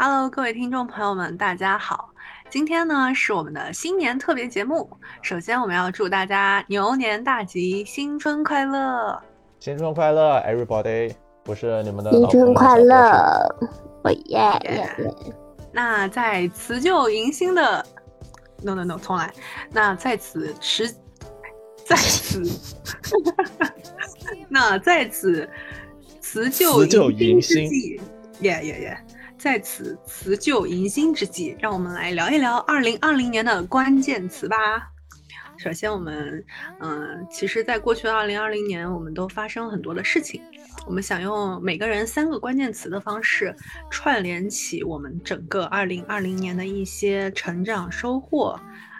Hello，各位听众朋友们，大家好。今天呢是我们的新年特别节目。首先，我们要祝大家牛年大吉，新春快乐！新春快乐，everybody！我是你们的新春快乐，我耶耶耶！那在辞旧迎新的，no no no，重来。那在此时，在此，那在此辞旧迎新之际，耶耶耶！在此辞旧迎新之际，让我们来聊一聊二零二零年的关键词吧。首先，我们，嗯，其实，在过去的二零二零年，我们都发生了很多的事情。我们想用每个人三个关键词的方式，串联起我们整个二零二零年的一些成长、收获，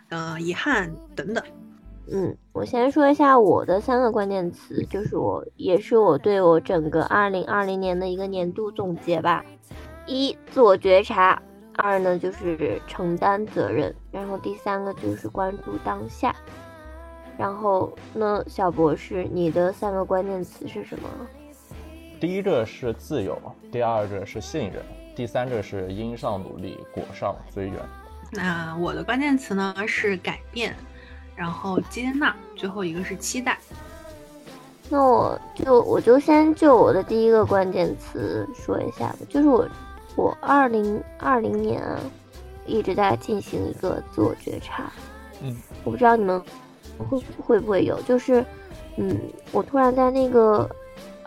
呃，遗憾等等。嗯，我先说一下我的三个关键词，就是我，也是我对我整个二零二零年的一个年度总结吧。一自我觉察，二呢就是承担责任，然后第三个就是关注当下。然后呢，小博士，你的三个关键词是什么？第一个是自由，第二个是信任，第三个是因上努力，果上随缘。那我的关键词呢是改变，然后接纳，最后一个是期待。那我就我就先就我的第一个关键词说一下吧，就是我。我二零二零年啊，一直在进行一个自我觉察。嗯，我不知道你们会会不会有，就是，嗯，我突然在那个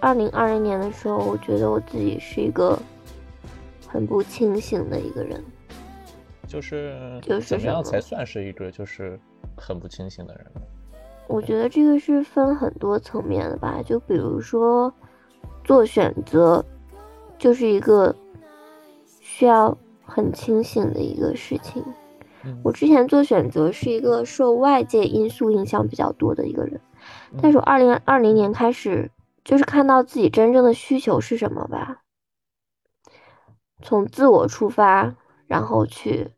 二零二零年的时候，我觉得我自己是一个很不清醒的一个人。就是就是怎么样才算是一个就是很不清醒的人？我觉得这个是分很多层面的吧，就比如说做选择，就是一个。需要很清醒的一个事情。我之前做选择是一个受外界因素影响比较多的一个人，但是我二零二零年开始就是看到自己真正的需求是什么吧，从自我出发，然后去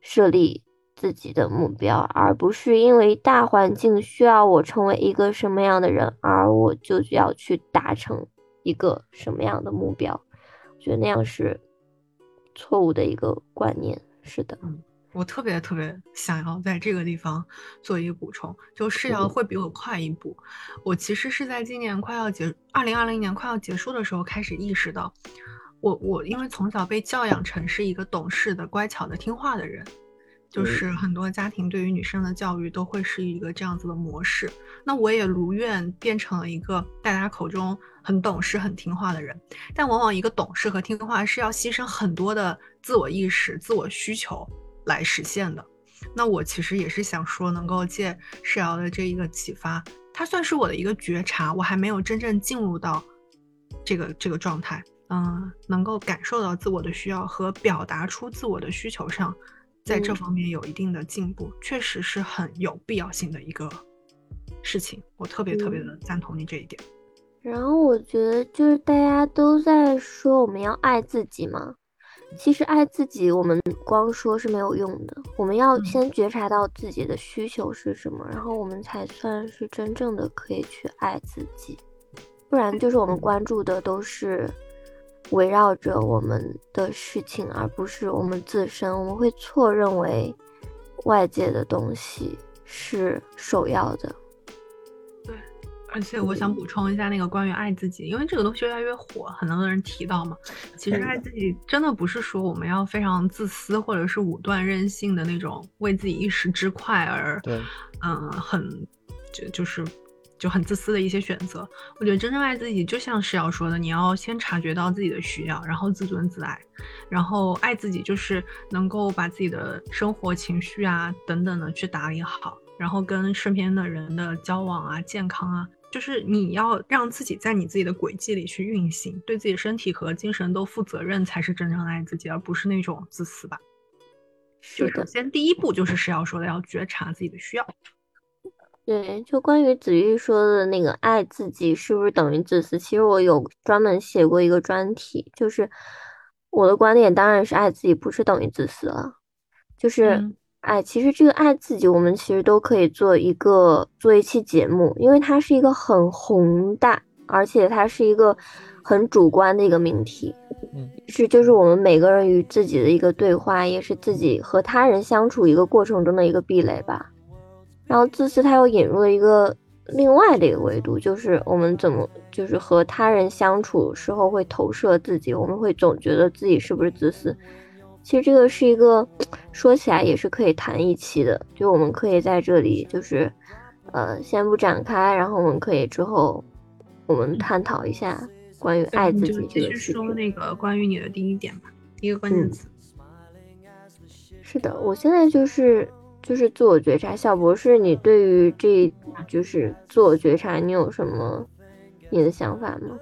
设立自己的目标，而不是因为大环境需要我成为一个什么样的人，而我就要去达成一个什么样的目标。我觉得那样是。错误的一个观念，是的，嗯，我特别特别想要在这个地方做一个补充，就世瑶会比我快一步。我其实是在今年快要结，二零二零年快要结束的时候开始意识到，我我因为从小被教养成是一个懂事的、乖巧的、听话的人。就是很多家庭对于女生的教育都会是一个这样子的模式，那我也如愿变成了一个大家口中很懂事、很听话的人。但往往一个懂事和听话是要牺牲很多的自我意识、自我需求来实现的。那我其实也是想说，能够借世瑶的这一个启发，它算是我的一个觉察。我还没有真正进入到这个这个状态，嗯，能够感受到自我的需要和表达出自我的需求上。在这方面有一定的进步，确实是很有必要性的一个事情。我特别特别的赞同你这一点。然后我觉得就是大家都在说我们要爱自己嘛，其实爱自己我们光说是没有用的，我们要先觉察到自己的需求是什么，然后我们才算是真正的可以去爱自己。不然就是我们关注的都是。围绕着我们的事情，而不是我们自身，我们会错认为外界的东西是首要的。对，而且我想补充一下那个关于爱自己，因为这个东西越来越火，很多人提到嘛。其实爱自己真的不是说我们要非常自私或者是武断任性的那种，为自己一时之快而，嗯，很就就是。就很自私的一些选择，我觉得真正爱自己，就像是要说的，你要先察觉到自己的需要，然后自尊自爱，然后爱自己就是能够把自己的生活、情绪啊等等的去打理好，然后跟身边的人的交往啊、健康啊，就是你要让自己在你自己的轨迹里去运行，对自己身体和精神都负责任，才是真正的爱自己，而不是那种自私吧。就首先第一步就是是要说的，要觉察自己的需要。对，就关于子玉说的那个爱自己是不是等于自私？其实我有专门写过一个专题，就是我的观点当然是爱自己不是等于自私了，就是哎，其实这个爱自己，我们其实都可以做一个做一期节目，因为它是一个很宏大、而且它是一个很主观的一个命题，嗯，是就是我们每个人与自己的一个对话，也是自己和他人相处一个过程中的一个壁垒吧。然后自私，它又引入了一个另外的一个维度，就是我们怎么就是和他人相处时候会投射自己，我们会总觉得自己是不是自私。其实这个是一个说起来也是可以谈一期的，就我们可以在这里就是呃先不展开，然后我们可以之后我们探讨一下关于爱自己这个事情。说那个关于你的第一点吧，第一个关键嗯词。是的，我现在就是就是自我觉察。小博士，你对于这就是自我觉察，你有什么你的想法吗？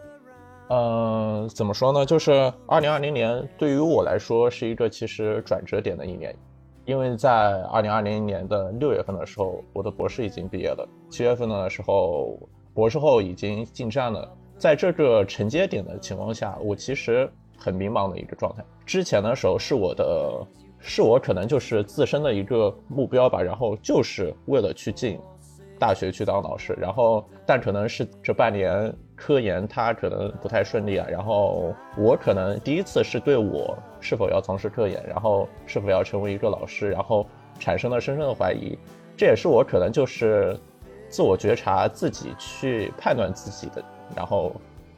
嗯，怎么说呢？就是二零二零年对于我来说是一个其实转折点的一年，因为在二零二零年的六月份的时候，我的博士已经毕业了，七月份的时候博士后已经进站了。在这个承接点的情况下，我其实很迷茫的一个状态。之前的时候是我的，是我可能就是自身的一个目标吧，然后就是为了去进大学去当老师，然后但可能是这半年科研它可能不太顺利啊，然后我可能第一次是对我是否要从事科研，然后是否要成为一个老师，然后产生了深深的怀疑，这也是我可能就是自我觉察自己去判断自己的，然后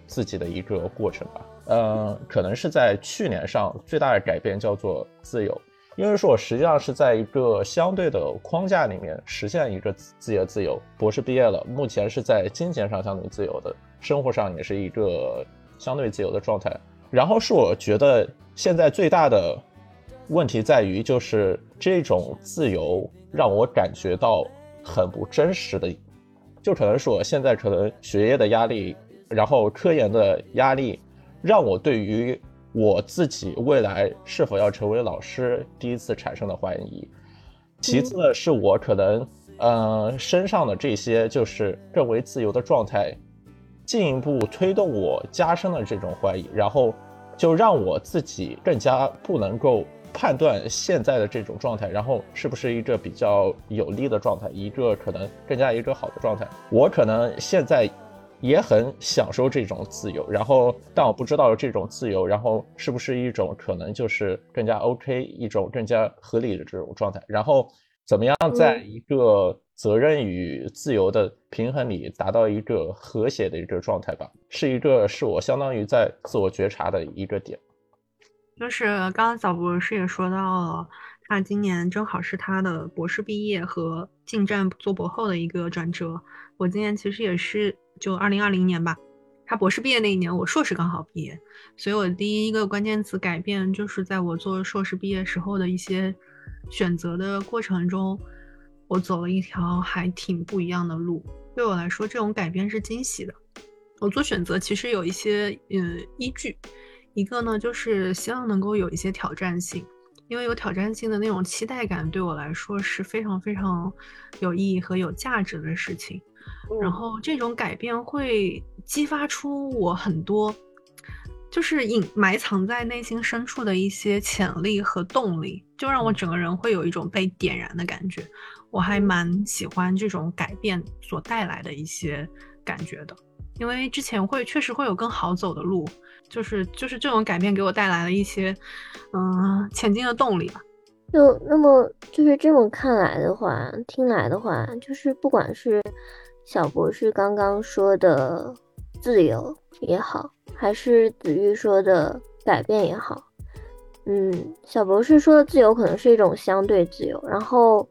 自己的一个过程吧。嗯，可能是在去年上最大的改变叫做自由，因为说我实际上是在一个相对的框架里面实现一个自自己的自由。博士毕业了，目前是在金钱上相对自由的，生活上也是一个相对自由的状态。然后是我觉得现在最大的问题在于，就是这种自由让我感觉到很不真实的，就可能是我现在可能学业的压力，然后科研的压力，让我对于我自己未来是否要成为老师第一次产生的怀疑。其次呢，是我可能呃身上的这些就是更为自由的状态，进一步推动我加深了这种怀疑，然后就让我自己更加不能够判断现在的这种状态，然后是不是一个比较有利的状态，一个可能更加一个好的状态。我可能现在也很享受这种自由，然后但我不知道这种自由，然后是不是一种可能就是更加 OK，一种更加合理的这种状态，然后怎么样在一个责任与自由的平衡里达到一个和谐的一个状态吧，是一个是我相当于在自我觉察的一个点。就是刚刚小博士也说到了，他今年正好是他的博士毕业和进站做博后的一个转折。我今年其实也是就二零二零年吧，他博士毕业那一年，我硕士刚好毕业，所以我第一个关键词改变就是在我做硕士毕业时候的一些选择的过程中，我走了一条还挺不一样的路。对我来说，这种改变是惊喜的。我做选择其实有一些呃依据。一个呢，就是希望能够有一些挑战性，因为有挑战性的那种期待感，对我来说是非常非常有意义和有价值的事情。然后这种改变会激发出我很多，就是隐埋藏在内心深处的一些潜力和动力，就让我整个人会有一种被点燃的感觉。我还蛮喜欢这种改变所带来的一些感觉的，因为之前会确实会有更好走的路。就是就是这种改变给我带来了一些，嗯，前进的动力吧。就那么就是这么看来的话，听来的话，就是不管是小博士刚刚说的自由也好，还是子玉说的改变也好，嗯，小博士说的自由可能是一种相对自由，然后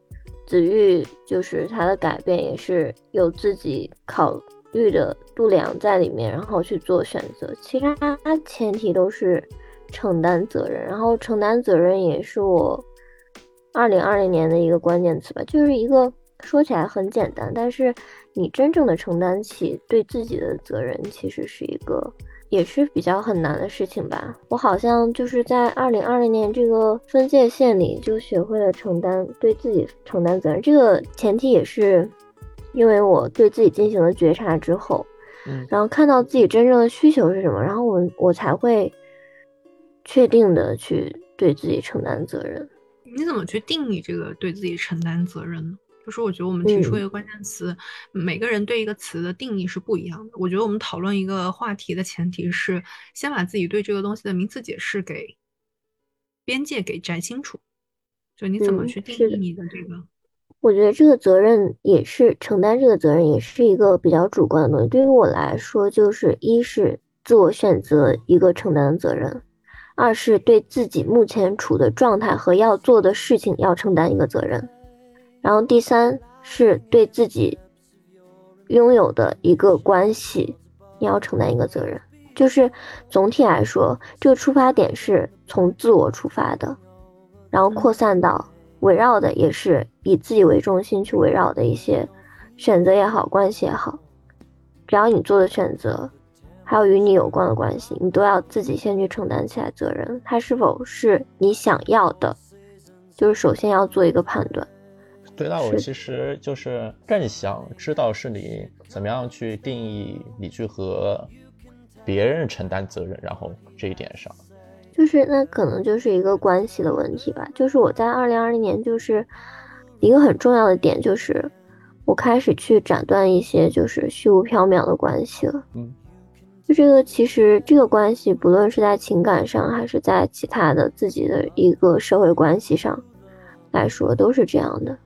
子玉就是他的改变也是有自己考。虑的度量在里面，然后去做选择，其他前提都是承担责任，然后承担责任也是我二零二零年的一个关键词吧，就是一个说起来很简单，但是你真正的承担起对自己的责任，其实是一个也是比较很难的事情吧。我好像就是在二零二零年这个分界线里，就学会了承担对自己承担责任，这个前提也是。因为我对自己进行了觉察之后，嗯，然后看到自己真正的需求是什么，然后我我才会确定的去对自己承担责任。你怎么去定义这个对自己承担责任呢？就是我觉得我们提出一个关键词，每个人对一个词的定义是不一样的。我觉得我们讨论一个话题的前提是，先把自己对这个东西的名词解释给边界给摘清楚，就你怎么去定义你的这个。我觉得这个责任也是承担这个责任，也是一个比较主观的东西。对于我来说，就是一是自我选择一个承担的责任，二是对自己目前处的状态和要做的事情要承担一个责任。然后第三是对自己拥有的一个关系，你要承担一个责任。就是总体来说，这个出发点是从自我出发的，然后扩散到围绕的也是以自己为中心去围绕的一些选择也好，关系也好。只要你做的选择，还有与你有关的关系，你都要自己先去承担起来责任。它是否是你想要的，就是首先要做一个判断。对，那我其实就是更想知道是你怎么样去定义你去和别人承担责任，然后这一点上，就是那可能就是一个关系的问题吧。就是我在二零二零年，就是一个很重要的点，就是我开始去斩断一些就是虚无缥缈的关系了。嗯，就这个其实这个关系，不论是在情感上，还是在其他的自己的一个社会关系上来说，都是这样的。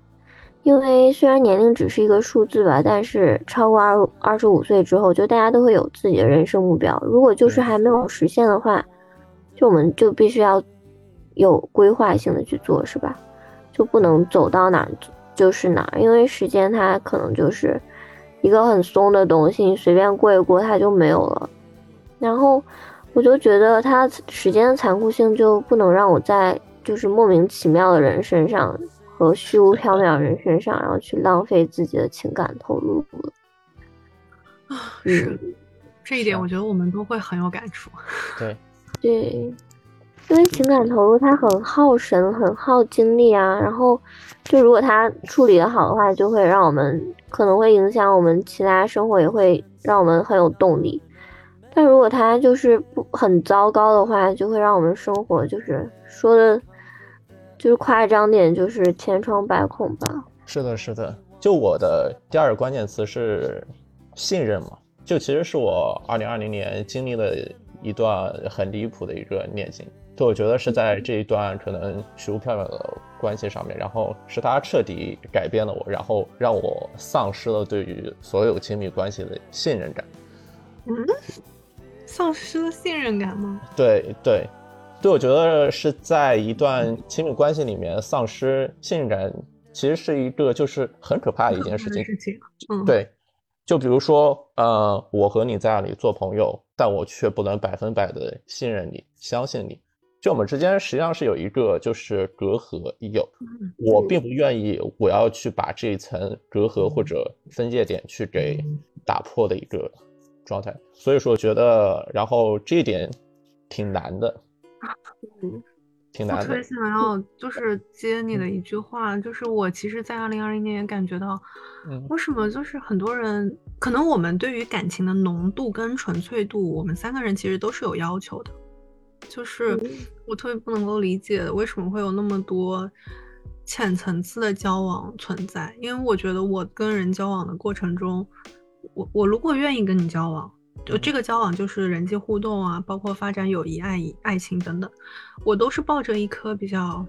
因为虽然年龄只是一个数字吧，但是超过二二十五岁之后，就大家都会有自己的人生目标。如果就是还没有实现的话，就我们就必须要有规划性的去做，是吧？就不能走到哪就是哪儿，因为时间它可能就是一个很松的东西，你随便过一过它就没有了。然后我就觉得它时间的残酷性就不能让我在就是莫名其妙的人身上。和虚无缥缈人身上，然后去浪费自己的情感投入了啊！是这一点，我觉得我们都会很有感触。对对，因为情感投入它很耗神，很耗精力啊。然后，就如果它处理的好的话，就会让我们可能会影响我们其他生活，也会让我们很有动力。但如果它就是不很糟糕的话，就会让我们生活就是说的。就是夸张点，就是千疮百孔吧。是的，是的。就我的第二个关键词是信任嘛，就其实是我二零二零年经历了一段很离谱的一个恋情。就我觉得是在这一段可能虚无缥缈的关系上面，然后是他彻底改变了我，然后让我丧失了对于所有亲密关系的信任感。嗯，丧失了信任感吗？对对。对，我觉得是在一段亲密关系里面丧失信任感，其实是一个就是很可怕的一件事情。事情，嗯，对，就比如说，呃，我和你在那里做朋友，但我却不能百分百的信任你、相信你。就我们之间实际上是有一个就是隔阂，有，我并不愿意我要去把这一层隔阂或者分界点去给打破的一个状态。所以说，我觉得，然后这一点挺难的。嗯，挺难的。我特别想要就是接你的一句话，就是我其实，在二零二零年也感觉到，为什么就是很多人，可能我们对于感情的浓度跟纯粹度，我们三个人其实都是有要求的。就是我特别不能够理解，为什么会有那么多浅层次的交往存在？因为我觉得我跟人交往的过程中，我我如果愿意跟你交往。就这个交往就是人际互动啊，包括发展友谊、爱、爱情等等，我都是抱着一颗比较，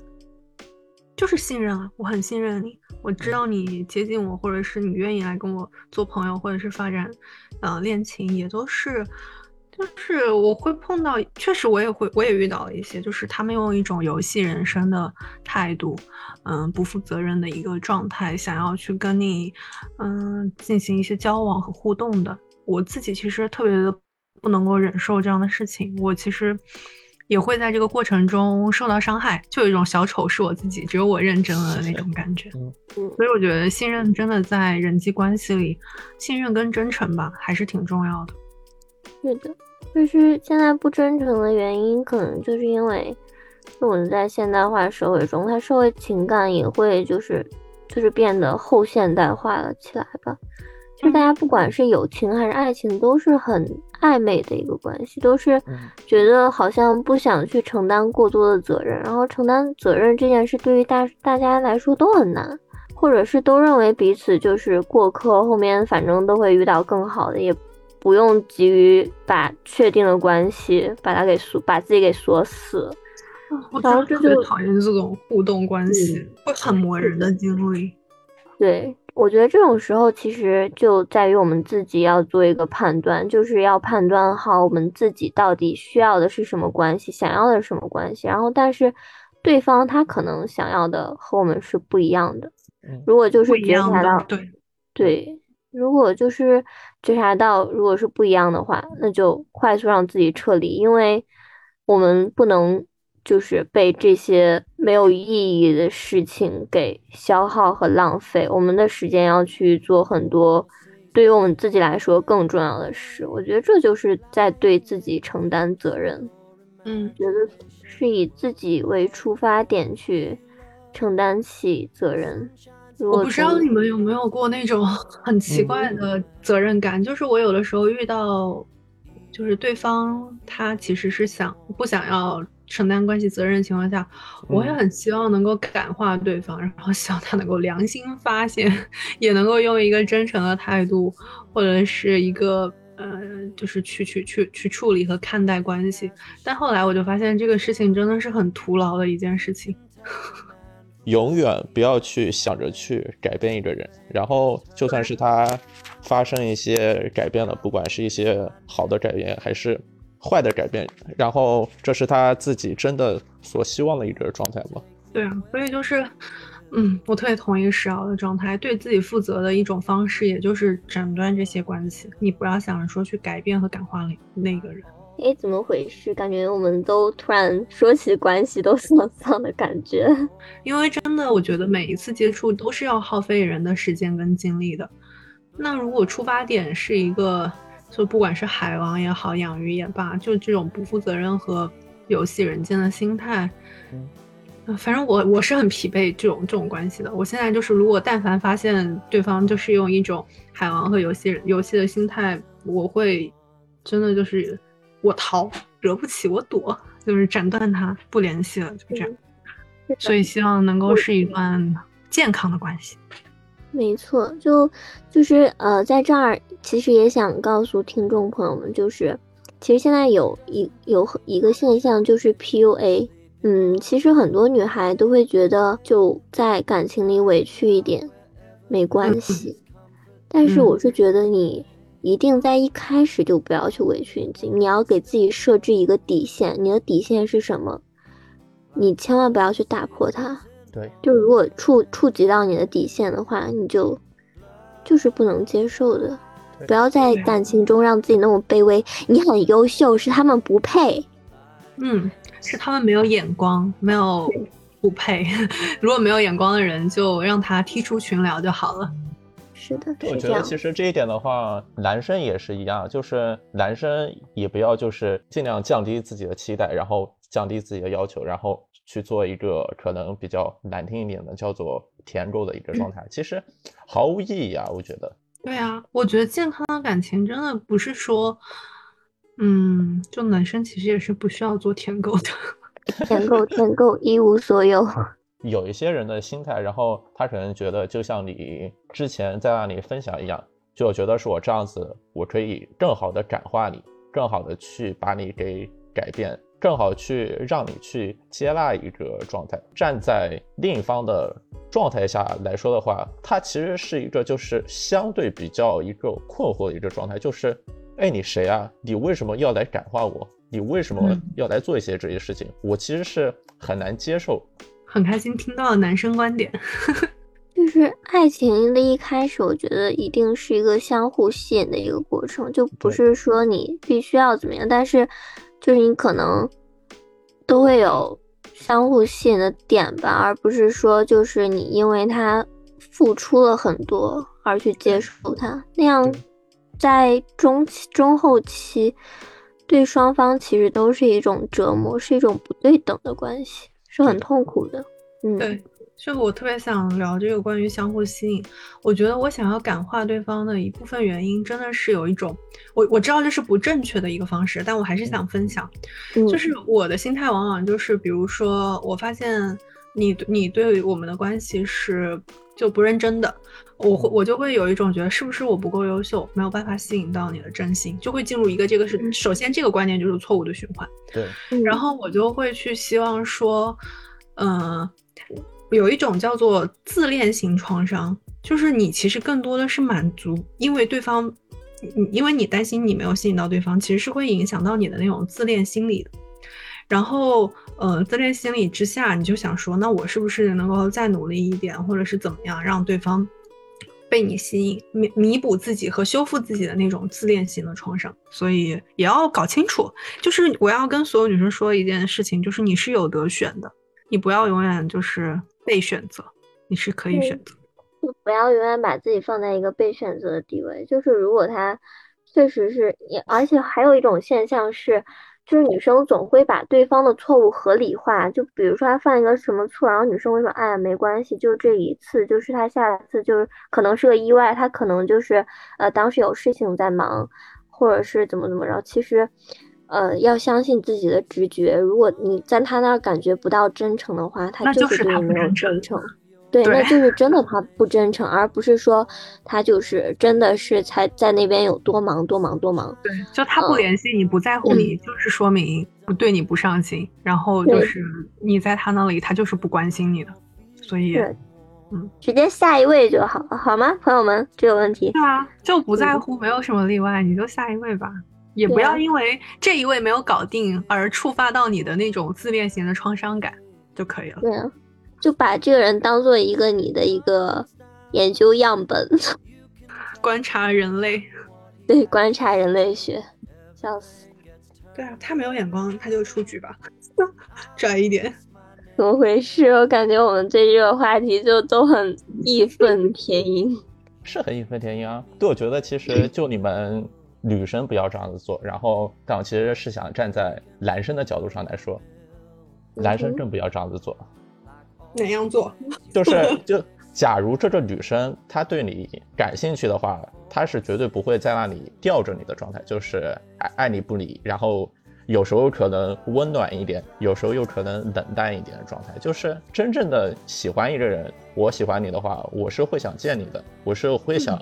就是信任啊，我很信任你，我知道你接近我，或者是你愿意来跟我做朋友，或者是发展，呃，恋情也都是，就是我会碰到，确实我也会，我也遇到了一些，就是他们用一种游戏人生的态度，嗯，不负责任的一个状态，想要去跟你，嗯，进行一些交往和互动的。我自己其实特别的不能够忍受这样的事情，我其实也会在这个过程中受到伤害，就有一种小丑是我自己，只有我认真了的那种感觉。嗯，所以我觉得信任真的在人际关系里，信任跟真诚吧，还是挺重要的。是的，就是现在不真诚的原因，可能就是因为我们在现代化社会中，它社会情感也会就是就是变得后现代化了起来吧。就大家不管是友情还是爱情，都是很暧昧的一个关系，都是觉得好像不想去承担过多的责任，然后承担责任这件事对于大大家来说都很难，或者是都认为彼此就是过客，后面反正都会遇到更好的，也不用急于把确定的关系把它给锁，把自己给锁死。我真的特别讨厌这种互动关系，会很磨人的经历。对，我觉得这种时候其实就在于我们自己要做一个判断，就是要判断好我们自己到底需要的是什么关系，想要的是什么关系。然后，但是对方他可能想要的和我们是不一样的。如果就是觉察到，对对，如果就是觉察到，如果是不一样的话，那就快速让自己撤离，因为我们不能。就是被这些没有意义的事情给消耗和浪费，我们的时间要去做很多对于我们自己来说更重要的事。我觉得这就是在对自己承担责任。嗯，觉得是以自己为出发点去承担起责任。我不知道你们有没有过那种 很奇怪的责任感，就是我有的时候遇到，就是对方他其实是想不想要。承担关系责任的情况下，我也很希望能够感化对方，然后希望他能够良心发现，也能够用一个真诚的态度，或者是一个呃，就是去去去去处理和看待关系。但后来我就发现，这个事情真的是很徒劳的一件事情。永远不要去想着去改变一个人，然后就算是他发生一些改变了，不管是一些好的改变还是。坏的改变，然后这是他自己真的所希望的一个状态吗？对啊，所以就是，嗯，我特别同意石瑶的状态，对自己负责的一种方式，也就是斩断这些关系。你不要想着说去改变和感化那个人。哎，怎么回事？感觉我们都突然说起关系都丧丧的感觉。因为真的，我觉得每一次接触都是要耗费人的时间跟精力的。那如果出发点是一个。就不管是海王也好，养鱼也罢，就这种不负责任和游戏人间的心态，嗯，反正我我是很疲惫这种这种关系的。我现在就是，如果但凡发现对方就是用一种海王和游戏游戏的心态，我会真的就是我逃，惹不起我躲，就是斩断他不联系了，就这样。所以希望能够是一段健康的关系。没错，就就是呃，在这儿其实也想告诉听众朋友们，就是其实现在有一有一个现象就是 PUA，嗯，其实很多女孩都会觉得就在感情里委屈一点没关系，但是我是觉得你一定在一开始就不要去委屈你自己，你要给自己设置一个底线，你的底线是什么？你千万不要去打破它。对，就如果触触及到你的底线的话，你就就是不能接受的。不要在感情中让自己那么卑微。你很优秀，是他们不配。嗯，是他们没有眼光，没有不配。如果没有眼光的人，就让他踢出群聊就好了。是的，我觉得其实这一点的话，男生也是一样，就是男生也不要就是尽量降低自己的期待，然后降低自己的要求，然后。去做一个可能比较难听一点的，叫做舔狗的一个状态，其实毫无意义啊！我觉得。对啊，我觉得健康的感情真的不是说，嗯，就男生其实也是不需要做舔狗的。舔狗，舔狗一无所有。有一些人的心态，然后他可能觉得，就像你之前在那里分享一样，就觉得是我这样子，我可以更好的感化你，更好的去把你给改变。正好去让你去接纳一个状态，站在另一方的状态下来说的话，它其实是一个就是相对比较一个困惑的一个状态，就是，哎，你谁啊？你为什么要来感化我？你为什么要来做一些这些事情？我其实是很难接受。很开心听到了男生观点，就是爱情的一开始，我觉得一定是一个相互吸引的一个过程，就不是说你必须要怎么样，但是。就是你可能都会有相互吸引的点吧，而不是说就是你因为他付出了很多而去接受他，那样在中期、中后期对双方其实都是一种折磨，是一种不对等的关系，是很痛苦的。嗯，对。就我特别想聊这个关于相互吸引，我觉得我想要感化对方的一部分原因，真的是有一种，我我知道这是不正确的一个方式，但我还是想分享，就是我的心态往往就是，比如说我发现你你对我们的关系是就不认真的，我会我就会有一种觉得是不是我不够优秀，没有办法吸引到你的真心，就会进入一个这个是首先这个观念就是错误的循环。对，然后我就会去希望说，嗯、有一种叫做自恋型创伤，就是你其实更多的是满足，因为对方，因为你担心你没有吸引到对方，其实是会影响到你的那种自恋心理的。然后，呃，自恋心理之下，你就想说，那我是不是能够再努力一点，或者是怎么样，让对方被你吸引，弥弥补自己和修复自己的那种自恋型的创伤？所以也要搞清楚，就是我要跟所有女生说一件事情，就是你是有得选的，你不要永远就是被选择，你是可以选择。就不要永远把自己放在一个被选择的地位。就是如果他确实是，也而且还有一种现象是，就是女生总会把对方的错误合理化。就比如说他犯一个什么错，然后女生会说：“哎呀，没关系，就这一次，就是他下次就是可能是个意外，他可能就是呃当时有事情在忙，或者是怎么怎么着。”其实。呃，要相信自己的直觉。如果你在他那儿感觉不到真诚的话，他就就是他不对你没有真诚。对，那就是真的他不真诚，而不是说他就是真的是才在那边有多忙多忙多忙。对，就他不嗯联系你，不在乎你，就是说明不对你不上心，然后就是你在他那里，他就是不关心你的，所以嗯直接下一位就好了，好吗，朋友们？这个问题，对啊，就不在嗯乎，没有什么例外，你就下一位吧。也不要因为这一位没有搞定而触发到你的那种自恋型的创伤感就可以了。对啊，就把这个人当做一个你的一个研究样本，观察人类，对，观察人类学，笑死，对啊，他没有眼光，他就出局吧，拽一点。怎么回事？我感觉我们对这个话题就都很义愤填膺。是很义愤填膺啊。对，我觉得其实就你们女生不要这样子做，然后但我其实是想站在男生的角度上来说，男生更不要这样子做。哪样做？就是 就假如这个女生她对你感兴趣的话，她是绝对不会在那里吊着你的状态，就是爱爱理不理，然后有时候可能温暖一点，有时候又可能冷淡一点的状态。就是真正的喜欢一个人，我喜欢你的话，我是会想见你的，我是会想，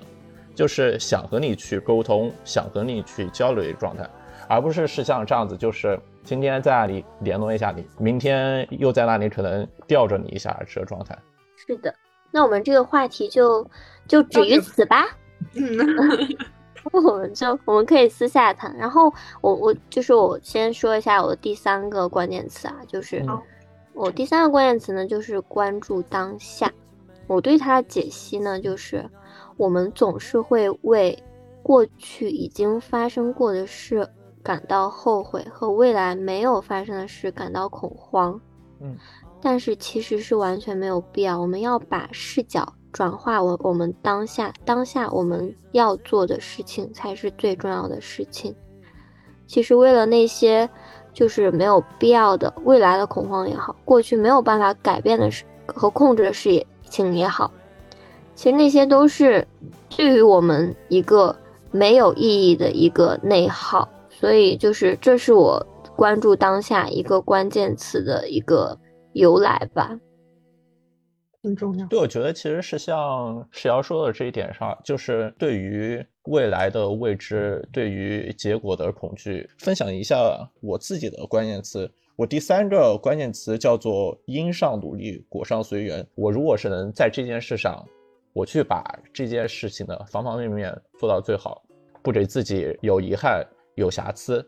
就是想和你去沟通，想和你去交流的状态。而不是是像这样子，就是今天在那里联络一下你，明天又在那里可能吊着你一下这个状态。是的，那我们这个话题就就止于此吧。嗯，我们就我们可以私下谈。然后我我就是我先说一下我的第三个关键词啊，就是我第三个关键词呢就是关注当下。我对它的解析呢就是我们总是会为过去已经发生过的事感到后悔，和未来没有发生的事感到恐慌。嗯，但是其实是完全没有必要。我们要把视角转化为我们当下当下我们要做的事情才是最重要的事情。其实为了那些就是没有必要的未来的恐慌也好，过去没有办法改变的事和控制的事情也好，其实那些都是对于我们一个没有意义的一个内耗。所以就是这是我关注当下一个关键词的一个由来吧。很重要。对，我觉得其实是像石瑶说的这一点上，就是对于未来的未知，对于结果的恐惧。分享一下我自己的关键词，我第三个关键词叫做“因上努力，果上随缘”。我如果是能在这件事上，我去把这件事情的方方面面做到最好，不给自己有遗憾、有瑕疵，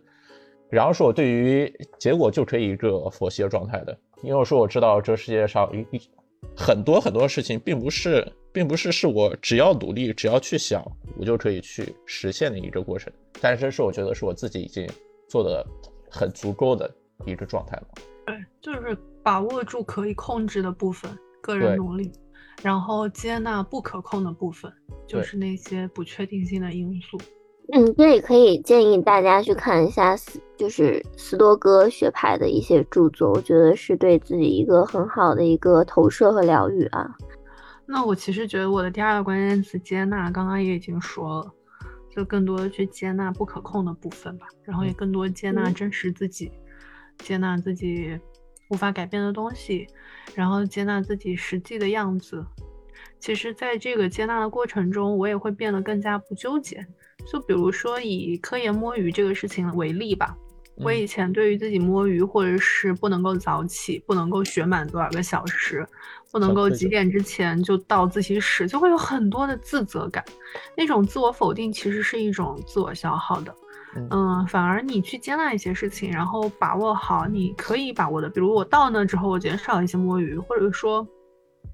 然后是我对于结果就可以一个佛系的状态的，因为我说我知道这世界上一一很多很多事情，并不是并不是是我只要努力，只要去想，我就可以去实现的一个过程。但是这是我觉得是我自己已经做的很足够的一个状态了。对，就是把握住可以控制的部分，个人努力，然后接纳不可控的部分，就是那些不确定性的因素。嗯，这里可以建议大家去看一下斯，就是斯多哥学派的一些著作，我觉得是对自己一个很好的一个投射和疗愈啊。那我其实觉得我的第二个关键词接纳，刚刚也已经说了，就更多的去接纳不可控的部分吧，然后也更多接纳嗯真实自己，接纳自己无法改变的东西，然后接纳自己实际的样子，其实在这个接纳的过程中，我也会变得更加不纠结。就比如说以科研摸鱼这个事情为例吧，我以前对于自己摸鱼，或者是不能够早起，不能够学满多少个小时，不能够几点之前就到自习室，就会有很多的自责感。那种自我否定其实是一种自我消耗的。嗯，反而你去接纳一些事情，然后把握好你可以把握的，比如我到那之后，我减少一些摸鱼，或者说。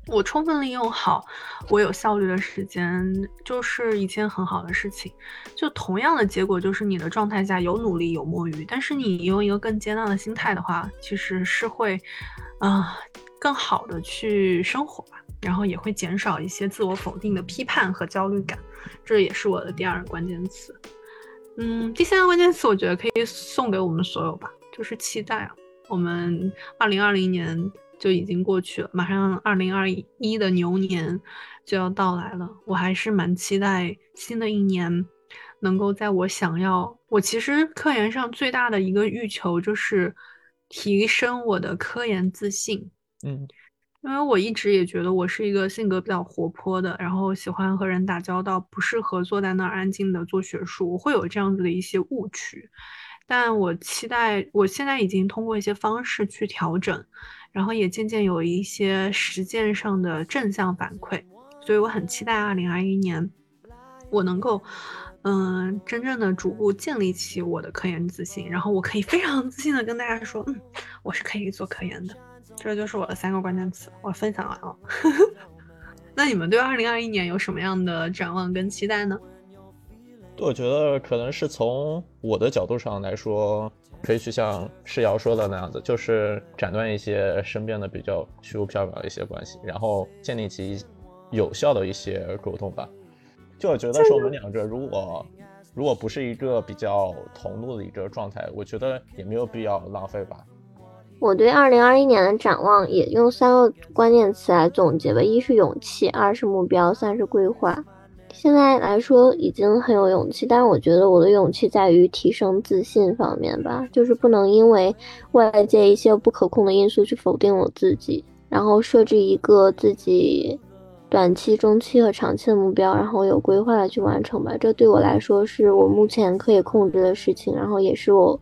我充分利用好我有效率的时间，就是一件很好的事情。就同样的结果，就是你的状态下有努力有摸鱼，但是你用一个更接纳的心态的话，其实是会，啊，更好的去生活吧。然后也会减少一些自我否定的批判和焦虑感。这也是我的第二个关键词。嗯，第三个关键词，我觉得可以送给我们所有吧，就是期待啊。我们二零二零年。就已经过去了，马上二零二一的牛年就要到来了。我还是蛮期待新的一年能够在我想要，我其实科研上最大的一个欲求就是提升我的科研自信。嗯，因为我一直也觉得我是一个性格比较活泼的，然后喜欢和人打交道，不适合坐在那儿安静的做学术，我会有这样子的一些误区。但我期待，我现在已经通过一些方式去调整。然后也渐渐有一些实践上的正向反馈，所以我很期待二零二一年，我能够，嗯，真正的逐步建立起我的科研自信，然后我可以非常自信的跟大家说，嗯，我是可以做科研的。这就是我的三个关键词，我分享完了。那你们对二零二一年有什么样的展望跟期待呢？我觉得可能是从我的角度上来说。可以去像世瑶说的那样子，就是斩断一些身边的比较虚无缥缈的一些关系，然后建立起有效的一些沟通吧。就我觉得说我们两个如果如果不是一个比较同路的一个状态，我觉得也没有必要浪费吧。我对二零二一年的展望也用三个关键词来总结吧：一是勇气，二是目标，三是规划。现在来说已经很有勇气，但是我觉得我的勇气在于提升自信方面吧，就是不能因为外界一些不可控的因素去否定我自己，然后设置一个自己短期、中期和长期的目标，然后有规划的去完成吧。这对我来说是我目前可以控制的事情，然后也是我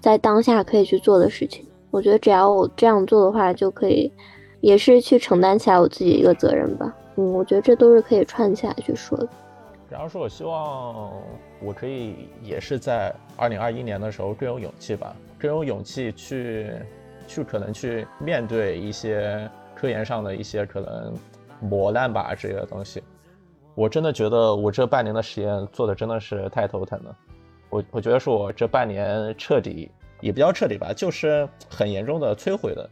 在当下可以去做的事情。我觉得只要我这样做的话，就可以也是去承担起来我自己一个责任吧。嗯，我觉得这都是可以串起来去说的。然后说，我希望我可以也是在二零二一年的时候更有勇气吧，更有勇气去去可能去面对一些科研上的一些可能磨难吧这些东西。我真的觉得我这半年的实验做的真的是太头疼了。我我觉得是我这半年彻底也不叫彻底吧，就是很严重的摧毁了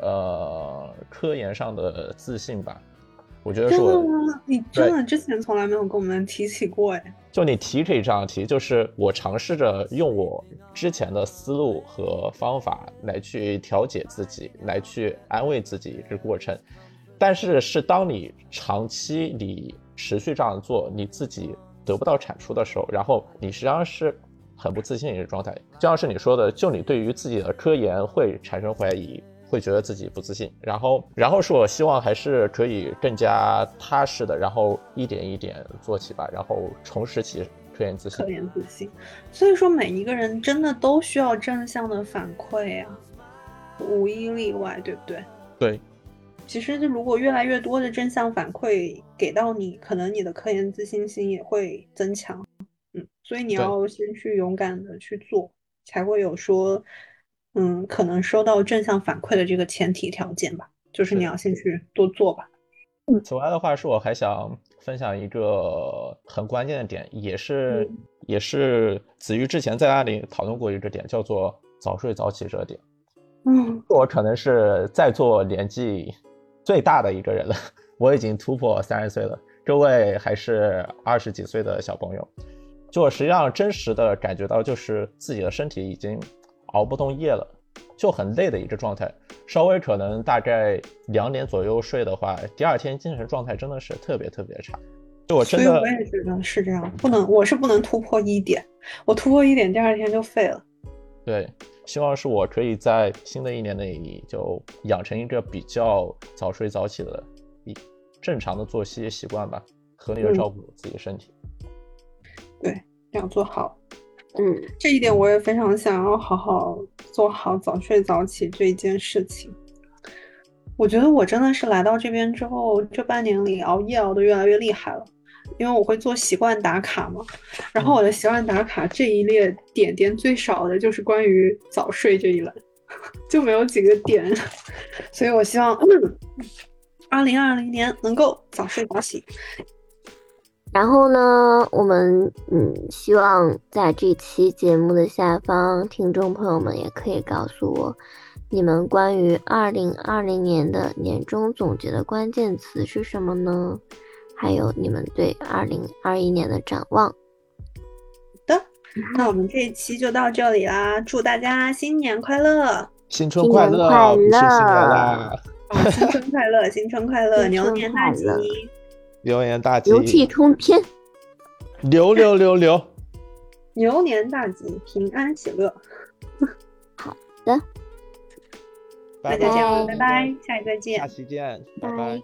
呃科研上的自信吧。我觉得是我，你真的之前从来没有跟我们提起过哎。就你提可以这样提，就是我尝试着用我之前的思路和方法来去调节自己，来去安慰自己这过程。但是是当你长期你持续这样做，你自己得不到产出的时候，然后你实际上是很不自信的一个状态。就像是你说的，就你对于自己的科研会产生怀疑。会觉得自己不自信，然后，然后是我希望还是可以更加踏实的，然后一点一点做起吧，然后重拾起科研自信。科研自信，所以说每一个人真的都需要正向的反馈啊，无一例外，对不对？对。其实，如果越来越多的正向反馈给到你，可能你的科研自信心也会增强。嗯，所以你要先去勇敢的去做，才会有说。嗯，可能收到正向反馈的这个前提条件吧，就是你要先去多做吧。嗯，此外的话，是我还想分享一个很关键的点，也是也是子瑜之前在那里讨论过一个点，叫做早睡早起这点。嗯，我可能是在座年纪最大的一个人了，我已经突破三十岁了，各位还是二十几岁的小朋友，就我实际上真实的感觉到，就是自己的身体已经。熬不动夜了，就很累的一个状态。稍微可能大概两点左右睡的话，第二天精神状态真的是特别特别差。就我真的，我也觉得是这样，不能，我是不能突破一点，我突破一点，第二天就废了。对，希望是我可以在新的一年内就养成一个比较早睡早起的一正常的作息习惯吧，合理的照顾自己的身体。对，要做好。嗯，这一点我也非常想要好好做好早睡早起这一件事情。我觉得我真的是来到这边之后，这半年里熬夜熬得越来越厉害了，因为我会做习惯打卡嘛。然后我的习惯打卡这一列点点最少的就是关于早睡这一栏，就没有几个点。所以我希望，二零二零年能够早睡早起。然后呢，我们嗯，希望在这期节目的下方，听众朋友们也可以告诉我，你们关于二零二零年的年终总结的关键词是什么呢？还有你们对二零二一年的展望。好的，那我们这一期就到这里啦，祝大家新年快乐，新春快乐，快乐，新年啦！新春快乐，新春快乐，牛年大吉。牛年大吉，牛气冲天，牛牛牛牛，牛年大吉，平安喜乐。好的，大家见，拜拜，下期再见，下期见，拜。拜。